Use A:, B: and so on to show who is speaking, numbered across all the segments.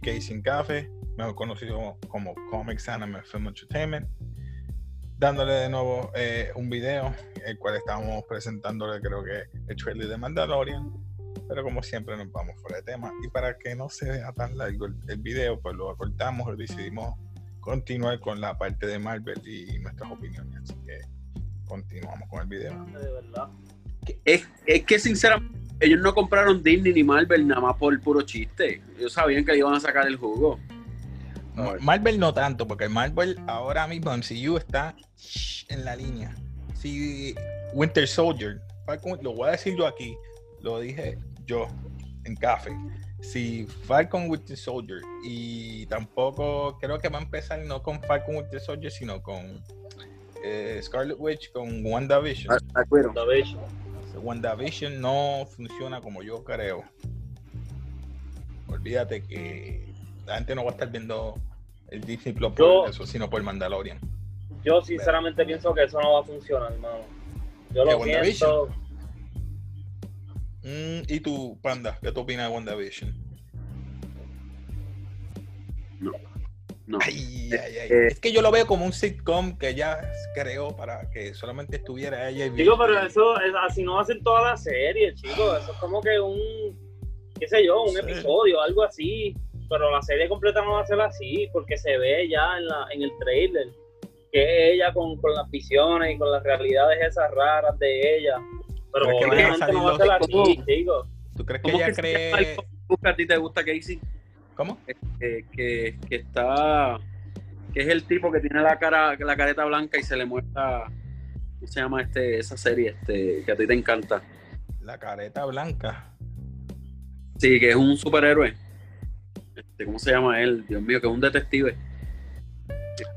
A: Casey Sin Café, mejor conocido como Comics Anime Film Entertainment, dándole de nuevo eh, un video, el cual estamos presentándole creo que el trailer de Mandalorian, pero como siempre nos vamos fuera de tema y para que no se vea tan largo el, el video, pues lo acortamos y decidimos continuar con la parte de Marvel y nuestras opiniones, así que continuamos con el video.
B: De verdad.
C: Es, es que sinceramente ellos no compraron Disney ni Marvel nada más por el puro chiste. Ellos sabían que le iban a sacar el jugo.
A: Ma- Marvel no tanto, porque Marvel ahora mismo MCU está en la línea. Si Winter Soldier, Falcon- lo voy a decir yo aquí, lo dije yo en café. Si Falcon Winter Soldier y tampoco creo que va a empezar no con Falcon Winter Soldier, sino con eh, Scarlet Witch, con WandaVision.
C: ¿De acuerdo?
B: WandaVision.
A: WandaVision no funciona como yo creo. Olvídate que la gente no va a estar viendo el Disney Plus por
B: Yo-
A: eso, sino por Mandalorian.
B: Yo sinceramente pienso que eso no va a funcionar, hermano. Yo
A: ¿Qué,
B: lo siento.
A: Mm, ¿Y tú, Panda? ¿Qué tú opinas de WandaVision?
C: No.
A: Ay, ay, ay.
C: Eh,
A: es que yo lo veo como un sitcom que ella creó para que solamente estuviera ella y
B: Chico, pero eso es, así no va a ser toda la serie, chico. Eso es como que un, qué sé yo, un
A: Sí.
B: episodio, algo así. Pero la serie completa no va a ser así, porque se ve ya en, la, en el trailer que ella con, con las visiones y con las realidades esas raras de ella. Pero obviamente no va a ser así,
C: ¿cómo?
B: chico.
A: ¿Tú crees que
C: ¿Cómo
A: ella cree...?
C: a ti te gusta, Casey?
A: ¿Cómo?
C: Que, que, que está... Que es el tipo que tiene la cara la careta blanca y se le muestra... ¿Cómo se llama este, esa serie este, que a ti te encanta?
A: La careta blanca.
C: Sí, que es un superhéroe. Este, ¿Cómo se llama él? Dios mío, que es un detective.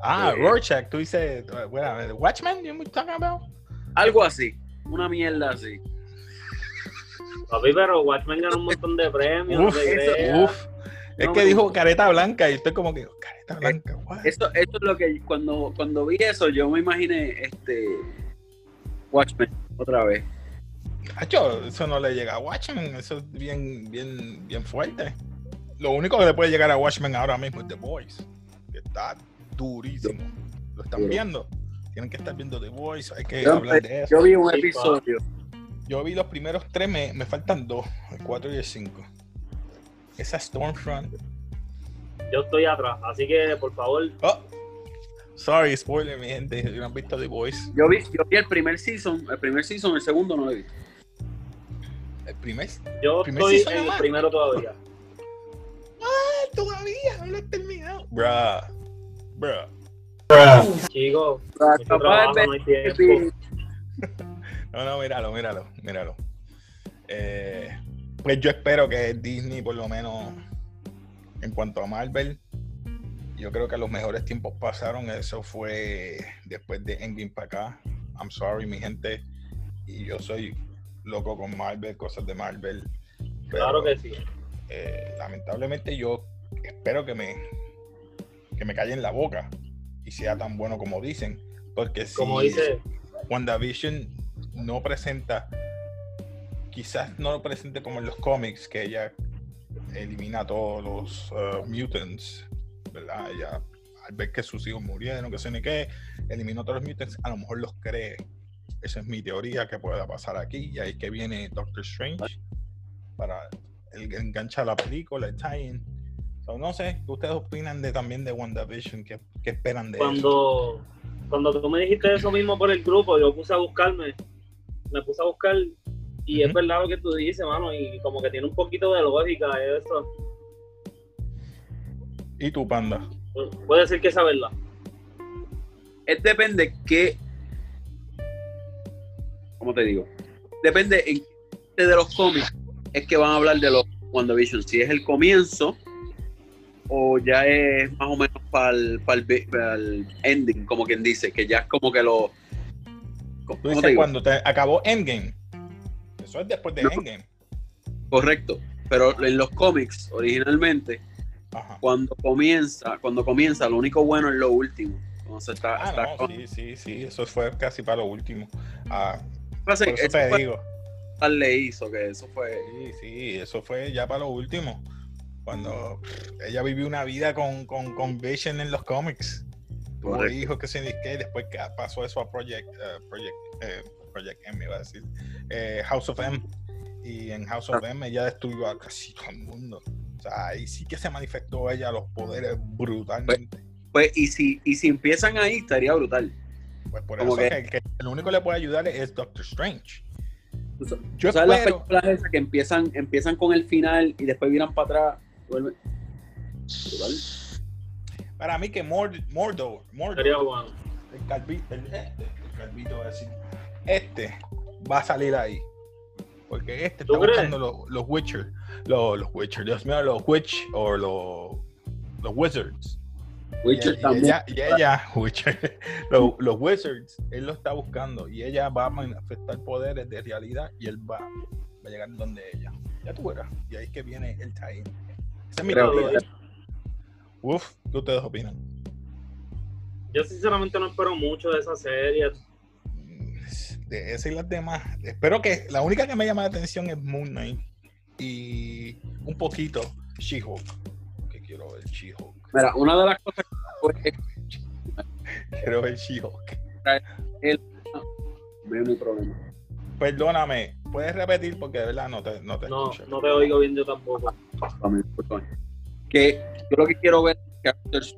A: Ah,
C: Eh,
A: Rorschach, tú dices... Bueno, Watchmen, you talking about?
C: Algo así. Una mierda así.
B: Papi, pero Watchmen ganó un montón de premios.
A: Uf,
B: de
C: eso-
B: ideas.
A: Uf. Es
C: No
A: que dijo careta blanca y estoy como que, careta blanca, what?
C: Eso, eso es lo que cuando, cuando vi eso, yo me imaginé este Watchmen otra vez.
A: Hacho, eso no le llega a Watchmen, eso es bien, bien, bien fuerte. Lo único que le puede llegar a Watchmen ahora mismo es The Voice, que está durísimo. ¿Lo están
C: Duro.
A: viendo? Tienen que estar viendo The Voice, hay que
C: Yo,
A: hablar de eso.
C: yo vi un episodio.
A: Yo vi los primeros tres, me, me faltan dos, el cuatro y el cinco. Esa Stormfront.
B: Yo estoy atrás, así que por favor,
A: Oh, sorry, spoiler, mi gente, si no han visto The Voice.
C: Yo vi, yo vi el primer season, el primer season, el segundo no lo vi.
A: El primer.
B: yo
A: Primer
B: estoy
A: season
B: en el primero todavía.
A: Ah, todavía, no lo he terminado. Bruh. Bruh.
B: Chico,
C: Capaz
B: mucho trabajo,
C: de-
B: no hay tiempo.
A: No, no, míralo, míralo, míralo. Eh, pues yo espero que Disney, por lo menos, en cuanto a Marvel, yo creo que los mejores tiempos pasaron. Eso fue después de Endgame para acá. I'm sorry, mi gente. Y yo soy loco con Marvel, cosas de Marvel. pero,
B: Claro que sí.
A: eh, lamentablemente yo espero que me que me callen la boca y sea tan bueno como dicen. Porque si
B: Como dice,
A: WandaVision no presenta, quizás no lo presente como en los cómics, que ella elimina a todos los uh, mutants, ¿verdad? Ella, al ver que sus hijos murieron, que sé ni qué, eliminó todos los mutants, a lo mejor los cree. Esa es mi teoría que pueda pasar aquí, y ahí que viene Doctor Strange para el, enganchar la película, el tie-in. So, no sé, ¿qué ustedes opinan de también de WandaVision? ¿Qué, qué esperan de
B: cuando, cuando tú me dijiste eso mismo por el grupo, yo puse a buscarme, me puse a buscar y es verdad lo que tú dices, mano, y como que tiene un poquito de lógica eso.
A: ¿Y tú, Panda?
B: Puede ser que esa verdad.
C: Es depende qué. ¿Cómo te digo? Depende en qué de los cómics es que van a hablar de los WandaVision. Si es el comienzo o ya es más o menos para el, ending, como quien dice, que ya es como que lo.
A: Tú
C: ¿Cómo te
A: dices cuando te acabó Endgame. Eso es después de
C: No.
A: Endgame.
C: Correcto. Pero en los cómics, originalmente,
A: Ajá.
C: cuando comienza, cuando comienza, lo único bueno es lo último. Entonces está,
A: Ah,
C: está
A: no,
C: con-
A: sí, sí, sí. Eso fue casi para lo último. Ah, por eso
C: eso
A: te
C: fue-
A: digo.
C: tal le hizo que eso fue.
A: Sí, sí, eso fue ya para lo último. Cuando ella vivió una vida con, con, con Vision en los cómics. Tuvo hijos que se que después que pasó eso a Project, eh, Project, eh, Project M, iba a decir, eh, House of M. Y en House of M ella destruyó a casi todo el mundo. O sea, ahí sí que se manifestó ella los poderes brutalmente.
C: Pues, y si, y si empiezan ahí, estaría brutal.
A: Pues por
C: como
A: eso
C: que-
A: que, que el único que le puede ayudar es Doctor Strange.
C: Tú
A: Yo
C: ¿Sabes las
A: espero,
C: películas esas que empiezan, empiezan con el final y después viran para atrás? Vuelven- Brutal.
A: para mí que Mord- Mordor, Mordor,
B: Sería bueno.
A: el calvito, el, el calvito va a decir, este va a salir ahí. Porque este
B: ¿Tú
A: está buscando los, los Witcher, los, los Witcher, Dios mío, los Witch o los, los Wizards.
C: Witcher
A: y,
C: también.
A: ella, y ella, Witcher, los, los Wizards, él lo está buscando y ella va a manifestar poderes de realidad y él va, va a llegar donde ella. Ya tú verás. Y ahí es que viene el tie Esa es mi teoría. Uf, ¿qué ustedes opinan?
B: Yo sinceramente no espero mucho de esa serie.
A: De esa y las demás. Espero que la única que me llama la atención es Moon Knight y un poquito She-Hulk. Que quiero ver She-Hulk.
C: Mira, una de las cosas que
A: Quiero ver She-Hulk.
C: no hay problema.
A: Perdóname, puedes repetir porque de verdad no te, no te
B: No,
A: escucho.
B: no te oigo bien yo tampoco.
C: Discúlpame. Que yo lo que quiero ver es.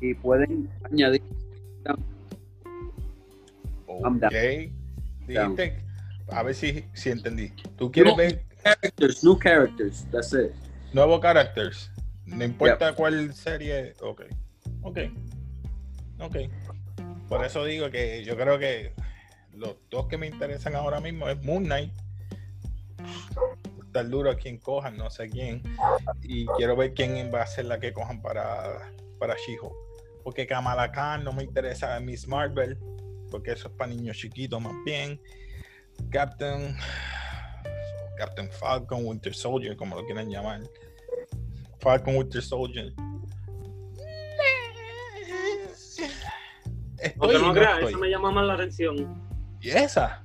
C: Y pueden añadir I'm down.
A: Ok. Dijiste, a ver si, si entendí. Tú quieres
C: No.
A: ver
C: characters, new characters. That's it.
A: nuevos characters. No importa cuál serie. Ok. Ok. Ok. Por eso digo que yo creo que los dos que me interesan ahora mismo es Moon Knight. Está duro a quien cojan, no sé quién. Y quiero ver quién va a ser la que cojan para, para She-Hulk. Porque Kamala Khan no me interesa Miss Marvel. Porque eso es para niños chiquitos más bien. Captain. Captain Falcon, Winter Soldier, como lo quieran llamar. Falcon Winter Soldier. Estoy
B: no
A: no
B: creas,
A: estoy.
B: eso me llama más la atención.
A: ¿Y esa?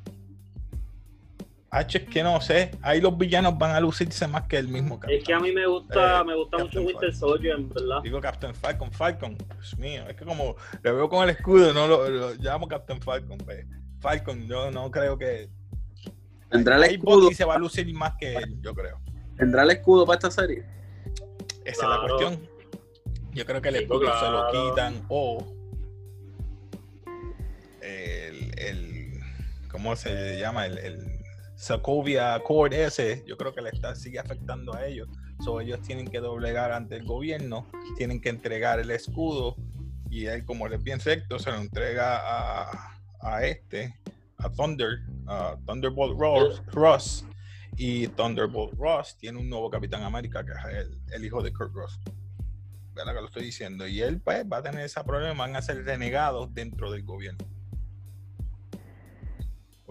A: H es que no sé. Ahí los villanos van a lucirse más que el mismo
B: Es que a mí me gusta,
A: Eh,
B: me gusta
A: Captain
B: mucho Winter Soldier, en verdad.
A: Digo Captain Falcon, Falcon. Dios mío, es que como le veo con el escudo, no lo, lo llamo Captain Falcon. pues. Falcon, yo no creo que.
C: ¿Tendrá el escudo?
A: Bucky se va a lucir más que él, yo creo.
C: ¿Tendrá el escudo para esta serie?
A: Esa es la cuestión. Yo creo que el escudo se lo quitan o el, el ¿cómo se llama? El, el Sokovia Accord ese, yo creo que le está, sigue afectando a ellos. So, ellos tienen que doblegar ante el gobierno, tienen que entregar el escudo y él, como él es bien recto, se lo entrega a, a este, a Thunder, a Thunderbolt Ross, Ross. Y Thunderbolt Ross tiene un nuevo Capitán América, que es el, el hijo de Kurt Ross. ¿Verdad que lo estoy diciendo? Y él pues va a tener ese problema, van a ser renegados dentro del gobierno.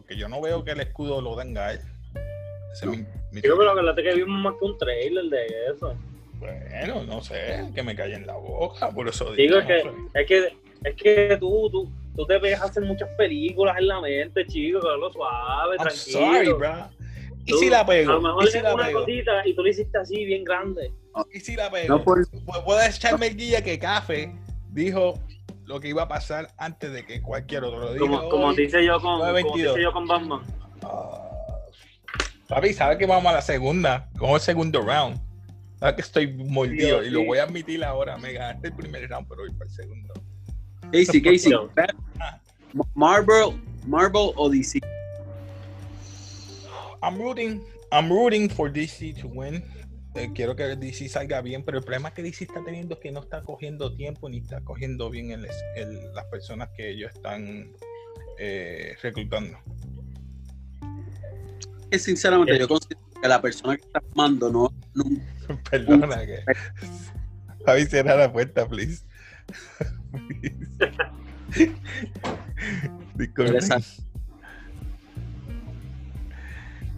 A: Porque yo no veo que el escudo lo tenga a él. Ese es mi- mi
B: Yo
A: teoría.
B: creo que que vimos más que un trailer de eso.
A: Bueno, no sé, que me calle en la boca, por eso
B: Digo
A: no
B: que-
A: sé.
B: Es que, es que tú, tú, tú te pegas a hacer muchas películas en la mente, chico, que lo suave,
A: I'm
B: tranquilo.
A: sorry, bro. ¿Y
B: Tú,
A: si la
B: A
A: pego?
B: lo mejor
A: ¿Y si la
B: una
A: pego?
B: cosita y tú lo hiciste así, bien grande.
A: ¿Y si la pego?
C: No por-
A: Pu- Puedes echarme el guía que Café dijo lo que iba a pasar antes de que cualquier otro lo diga.
B: Como, como te hice yo con, como te
A: 9.22.
B: hice yo con Batman.
A: Ah. Papi, ¿sabes que vamos a la segunda? Como el segundo round. ¿Sabes que estoy mordido?
B: Sí,
A: y lo
B: sí.
A: voy a admitir ahora. Me ganaste el primer round, pero voy para el segundo.
C: Casey, Casey. Marvel, Marvel o DC.
A: I'm rooting, I'm rooting for DC to win. Eh, quiero que DC salga bien, pero el problema que DC está teniendo es que no está cogiendo tiempo ni está cogiendo bien el, el- las personas que ellos están eh, reclutando.
C: Que sinceramente
B: Eh.
C: yo considero que la persona que está armando no, no
A: Perdona que. Javi, cierra la puerta, please. Disculpe.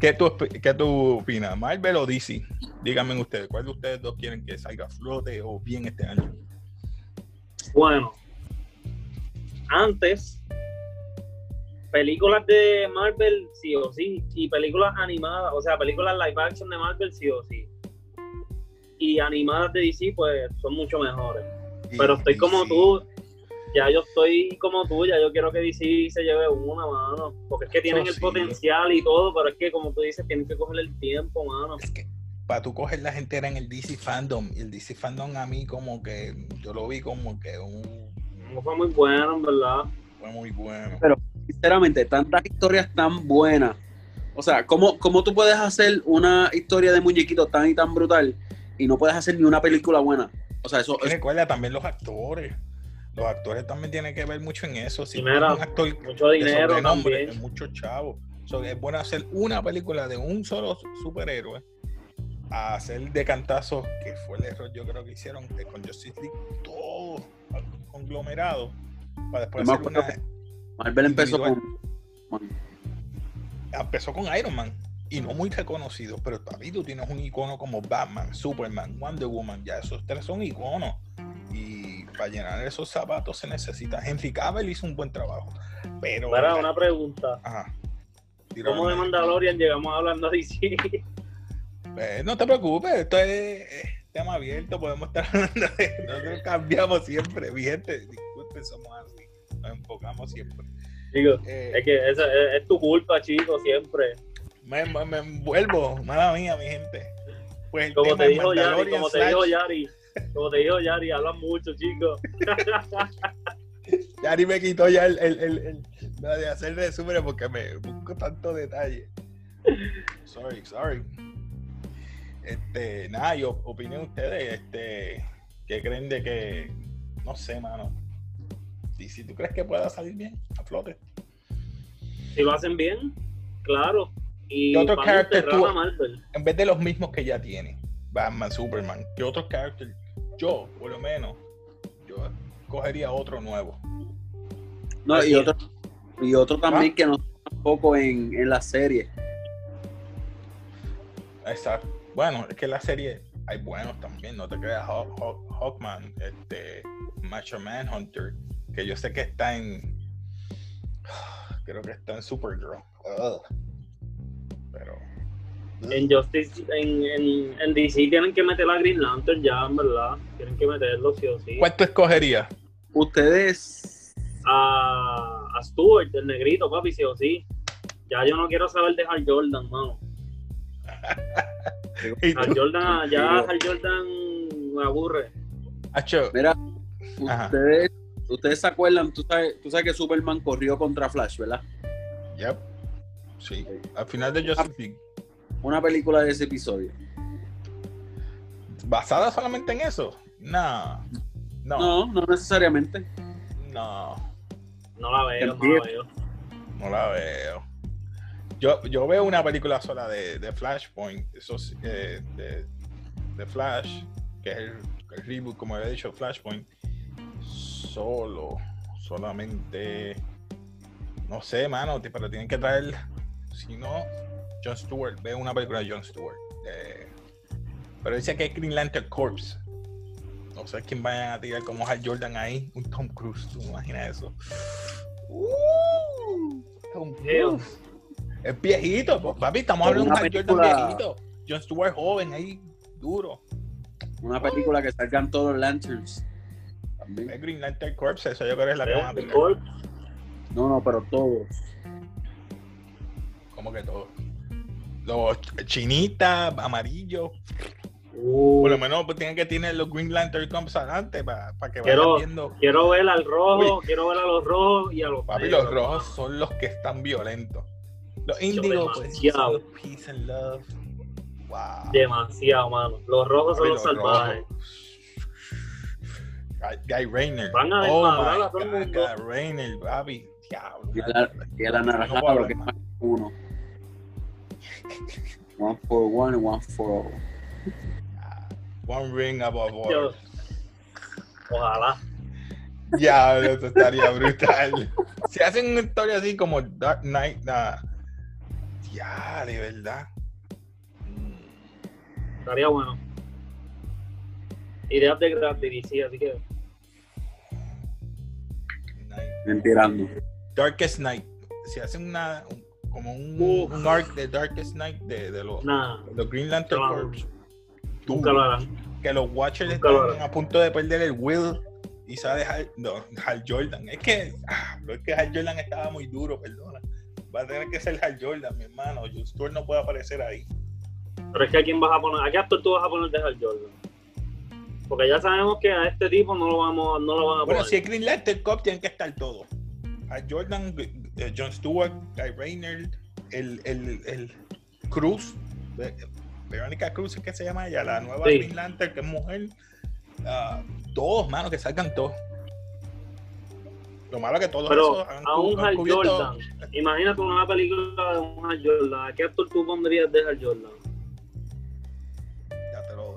A: ¿Qué tú, ¿Qué tú opinas? ¿Marvel o DC? Díganme ustedes, ¿cuál de ustedes dos quieren que salga a flote o bien este año?
B: Bueno, antes películas de Marvel sí o sí, y películas animadas, o sea, películas live action de Marvel sí o sí. Y animadas de DC, pues son mucho mejores.
A: Y-
B: Pero estoy como tú, ya yo estoy como tú, ya yo quiero que DC se lleve una, mano. Porque es que tienen
A: Eso
B: el
A: sí.
B: potencial y todo, pero es que como tú dices, tienen que coger el tiempo, mano.
A: Es que para tú coger la gente era en el DC Fandom. Y el DC Fandom a mí como que yo lo vi como que un,
B: No fue muy bueno, en verdad.
A: fue muy bueno.
C: Sinceramente, tantas historias tan buenas. O sea, ¿cómo, ¿cómo tú puedes hacer una historia de muñequito tan y tan brutal y no puedes hacer ni una película buena? O sea, eso es
A: recuerda también los actores. Los actores también tienen que ver mucho en eso. Si un actor
B: Mucho
A: de
B: dinero
A: es mucho chavo. So, es bueno hacer una película de un solo superhéroe a hacer de cantazos, que fue el error yo creo que hicieron que con Justice League, todo conglomerado, para después hacer una,
C: Marvel empezó con.
A: empezó con Iron Man y no muy reconocido, pero papi, tú tienes un icono como Batman, Superman, Wonder Woman, ya esos tres son iconos. Para llenar esos zapatos se necesita. Henry Cavill hizo un buen trabajo, pero.
B: Mira, una pregunta.
A: Ajá.
B: ¿Cómo de Mandalorian llegamos hablando a DC?
A: Eh, no te preocupes, esto es eh, tema abierto, podemos estar hablando de. Nosotros cambiamos siempre, gente. Disculpen, somos así. Nos enfocamos siempre.
B: Digo,
A: Eh,
B: es que esa es, es tu culpa, chico, siempre.
A: me, me- me envuelvo, mala mía, mi gente. Pues
B: Como te
A: de
B: dijo Yari, como te dijo Yari, como te dijo Yari, hablan mucho, chicos.
A: Yari me quitó ya el, el, el- el- de hacer resúmenes porque me busco tanto detalle. Sorry, sorry. Este, nada, yo opinen ustedes, este, ¿qué creen de que, no sé, mano? Y si tú crees que pueda salir bien, a flote.
B: Si lo hacen bien, claro. Y
A: ¿Qué otro character tú-
B: a Marvel.
A: En vez de los mismos que ya tiene, Batman, Superman, ¿qué otros characters? Yo, por lo menos, yo cogería otro nuevo.
C: No,
B: Así
C: y otro, y otro
A: Ah.
C: también que no tampoco en, en la serie.
A: Exacto. Bueno, es que la serie hay buenos también, no te creas. Hawk- Hawk- Hawkman, este, Macho Manhunter, que yo sé que está en. Creo que está en Supergirl. Ugh. Pero.
B: En Justice, en, en, en DC tienen que meter a Green Lantern ya, en verdad. Tienen que meterlo sí o sí.
A: ¿Cuál tú escogerías?
C: Ustedes.
B: A, a Stewart, el negrito, papi, sí o sí. Ya yo no quiero saber de Hal Jordan, mano. Hal Jordan, ya. Hal Jordan me aburre.
A: Acho,
C: Mira,
A: Ajá.
C: ustedes, ustedes se acuerdan, tú sabes, tú sabes que Superman corrió contra Flash, ¿verdad?
A: yep. Sí. Al final de Justice League.
C: Una película de ese episodio.
A: ¿Basada solamente en eso? No. No.
C: No, no necesariamente.
A: No.
B: No la veo, no la veo.
A: No la veo. Yo, yo veo una película sola de, de Flashpoint, eso eh, de, de Flash, que es el, el reboot, como había dicho, Flashpoint. Solo, solamente. No sé, mano, pero tienen que traer. Si no, John Stewart. Veo una película de John Stewart. eh, pero dice que es Green Lantern Corps. No sé quién vayan a tirar como Hal Jordan ahí. Un Tom Cruise, ¿tú imaginas eso? Uh, Tom. Cruise. Es viejito, pues, papi. Estamos hablando de un Hal Jordan viejito. John Stewart joven ahí, duro.
C: Una película que salgan todos los Lanterns. También.
A: Es Green Lantern Corps, eso yo creo que es la que van a tirar.
C: No, no, pero todos.
A: Como que todo. Los chinitas, amarillos.
B: uh,
A: Por lo menos pues, tienen que tener los Green Lantern Corps adelante para que
B: Quiero-
A: vayan viendo.
B: quiero ver al rojo, quiero ver a los rojos y a los
A: Papi,
B: negros,
A: los rojos son los que están violentos. Los índigos, pues,
B: demasiado.
A: son peace and love. Wow.
B: Demasiado, mano. Los rojos son
A: Papi,
B: los
A: los
B: salvajes.
A: rojos. Guy, Guy Rayner.
B: Van a
A: oh
B: desmadrar
A: my God, Rayner, papi. Diablo.
C: Y era, y era
A: No puedo
C: naranjado
A: hablar
C: lo que
A: más.
C: más uno. One for one and one for all.
A: One ring above all.
B: Ojalá.
A: Ya, eso estaría brutal. Si hacen una historia así como Dark Knight, nada. Ya, de verdad.
B: Estaría bueno. Ideas de gratis, DC, así que
A: Night.
C: Mentirando.
A: Darkest Night. si hacen una un- como un, arc de Darkest Night de, de los,
B: Nada,
A: los Green Lantern. Corps,
B: nunca lo harán.
A: que los Watchers
B: Nunca lo
A: están a punto de perder el Will y sale Hal, no, Hal Jordan. Es que, ah, es que Hal Jordan estaba muy duro, perdona. Va a tener que ser Hal Jordan, mi hermano. John Stewart no puede aparecer ahí.
B: Pero es que a quién vas a poner, a qué actor tú vas a poner de Hal Jordan. Porque ya sabemos que a este tipo no lo vamos, no lo van a
A: Bueno,
B: poner.
A: si es Green Lantern Corps, tienen que estar todos. Hal Jordan, eh, John Stewart, Guy Rayner, el, el, el Cruz, Verónica Cruz es que se llama ella, la nueva
B: Sí.
A: Green Lantern, que es mujer. Ah, todos, mano, que salgan todos. Lo malo es que todos
B: Pero
A: esos han
B: a un Hal Jordan, imagínate una película de un Hal Jordan. ¿A qué actor tú pondrías de Hal Jordan?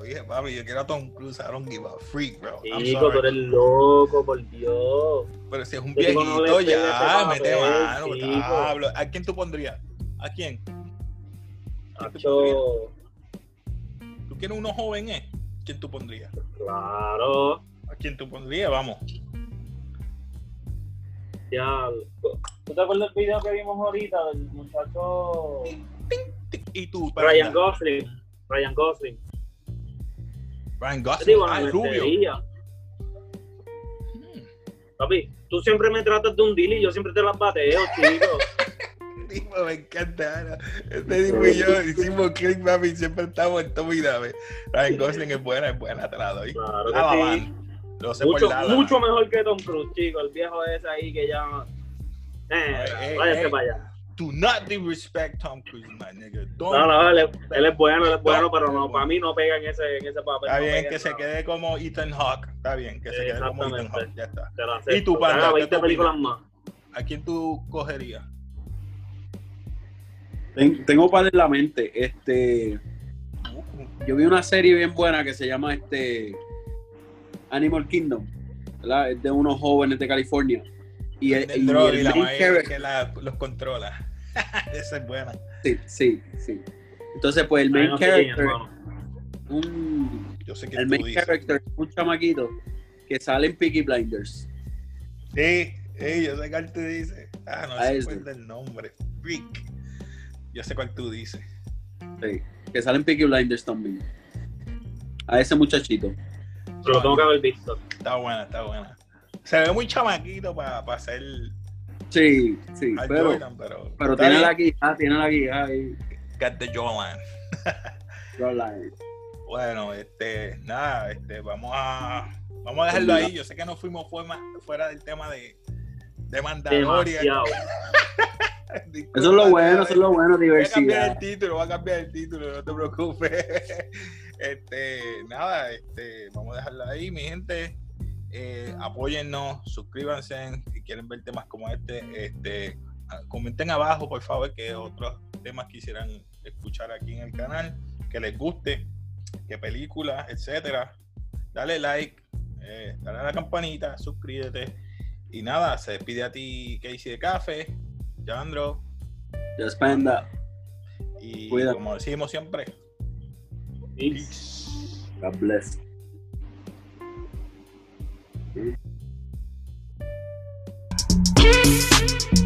A: Dije, papi. Yo quiero a Tom Cruise. I don't give a freak, bro.
B: Chico, tú eres loco, por Dios.
A: Pero si es un
B: no
A: viejito, ya, mete mano.
B: chico.
A: diablo. ¿A quién tú pondrías? ¿A quién? ¿Quién tú quieres uno joven, eh? ¿Quién tú pondrías?
B: claro.
A: ¿A quién tú pondrías? Vamos.
B: Ya. ¿Tú te acuerdas del video que vimos ahorita del muchacho
A: ¿Y tú?
B: Ryan? Gosling? Ryan Gosling.
A: Ryan Gosling. Ah, rubio. Hmm.
B: Papi, tú siempre me tratas de un deal y yo siempre te las bateo, chico.
A: Tipo, me encanta. Este tipo y yo hicimos click, papi. Siempre estamos en todo mira, ve. Ryan Gosling es buena, es buena, te la doy.
B: Claro
A: La
B: que sí.
A: Lo sé
B: Mucho,
A: por
B: mucho mejor que Tom Cruise, chico. El viejo ese ahí que ya. Eh,
A: ey,
B: váyase
A: ey.
B: para allá.
A: Do not disrespect Tom Cruise, my nigga. Don't.
B: No, no, él él es bueno, él es bueno,
A: No.
B: pero no, para mí no pega en ese, en ese papel.
A: Está
B: no
A: bien que se
B: nada.
A: quede como Ethan Hawke. Está bien que se quede como Ethan. Hawke. Ya está.
B: Te.
A: ¿Y tú,
B: Que
A: Panda, qué
B: 20
A: tú
B: películas más.
A: ¿A quién tú cogerías?
C: Ten- tengo para en la mente. Este, yo vi una serie bien buena que se llama este Animal Kingdom. ¿verdad? Es de unos jóvenes de California. Y, el-
A: El
C: y el
A: y la
C: main
A: maíz
C: character-
A: que la- los controla. Esa es buena.
C: Sí, sí, sí. Entonces, pues el main
B: no
C: character, un,
A: Yo sé que
C: el
A: tú
C: main
A: dices.
C: character, un chamaquito que sale en Peaky Blinders.
A: Sí, sí, yo sé cuál tú dices. Ah, no
C: A
A: sé cuál el nombre. Freak. Yo sé cuál tú dices.
C: Sí, que sale en Peaky Blinders también. A ese muchachito.
B: Pero lo tengo que haber visto.
A: Está buena, está buena. Se ve muy chamaquito para ser
C: Sí, sí, pero,
A: Jordan, pero.
C: tiene
A: bien.
C: la guía, tiene la guía ahí.
A: Got the jawline.
C: Jawline.
A: Bueno, este, nada, este, vamos a vamos a dejarlo ahí. Yo sé que no fuimos fuera, fuera del tema de, de Mandalorian.
B: Demasiado.
A: Disculpa,
C: Eso es lo bueno, eso es lo bueno,
A: Voy a cambiar
C: diversidad.
A: el título, voy a cambiar el título, no te preocupes. Este, nada, este, vamos a dejarlo ahí, mi gente. Eh, apóyennos, suscríbanse si quieren ver temas como este. Este, ah, comenten abajo, por favor, que otros temas quisieran escuchar aquí en el canal, que les guste, qué películas, etcétera. Dale like, eh, dale a la campanita, suscríbete. Y nada, se despide a ti Casey de Café, Yandro.
C: Just panda.
A: Y
C: Cuídate.
A: como decimos siempre,
B: peace.
C: God bless.
D: Peace.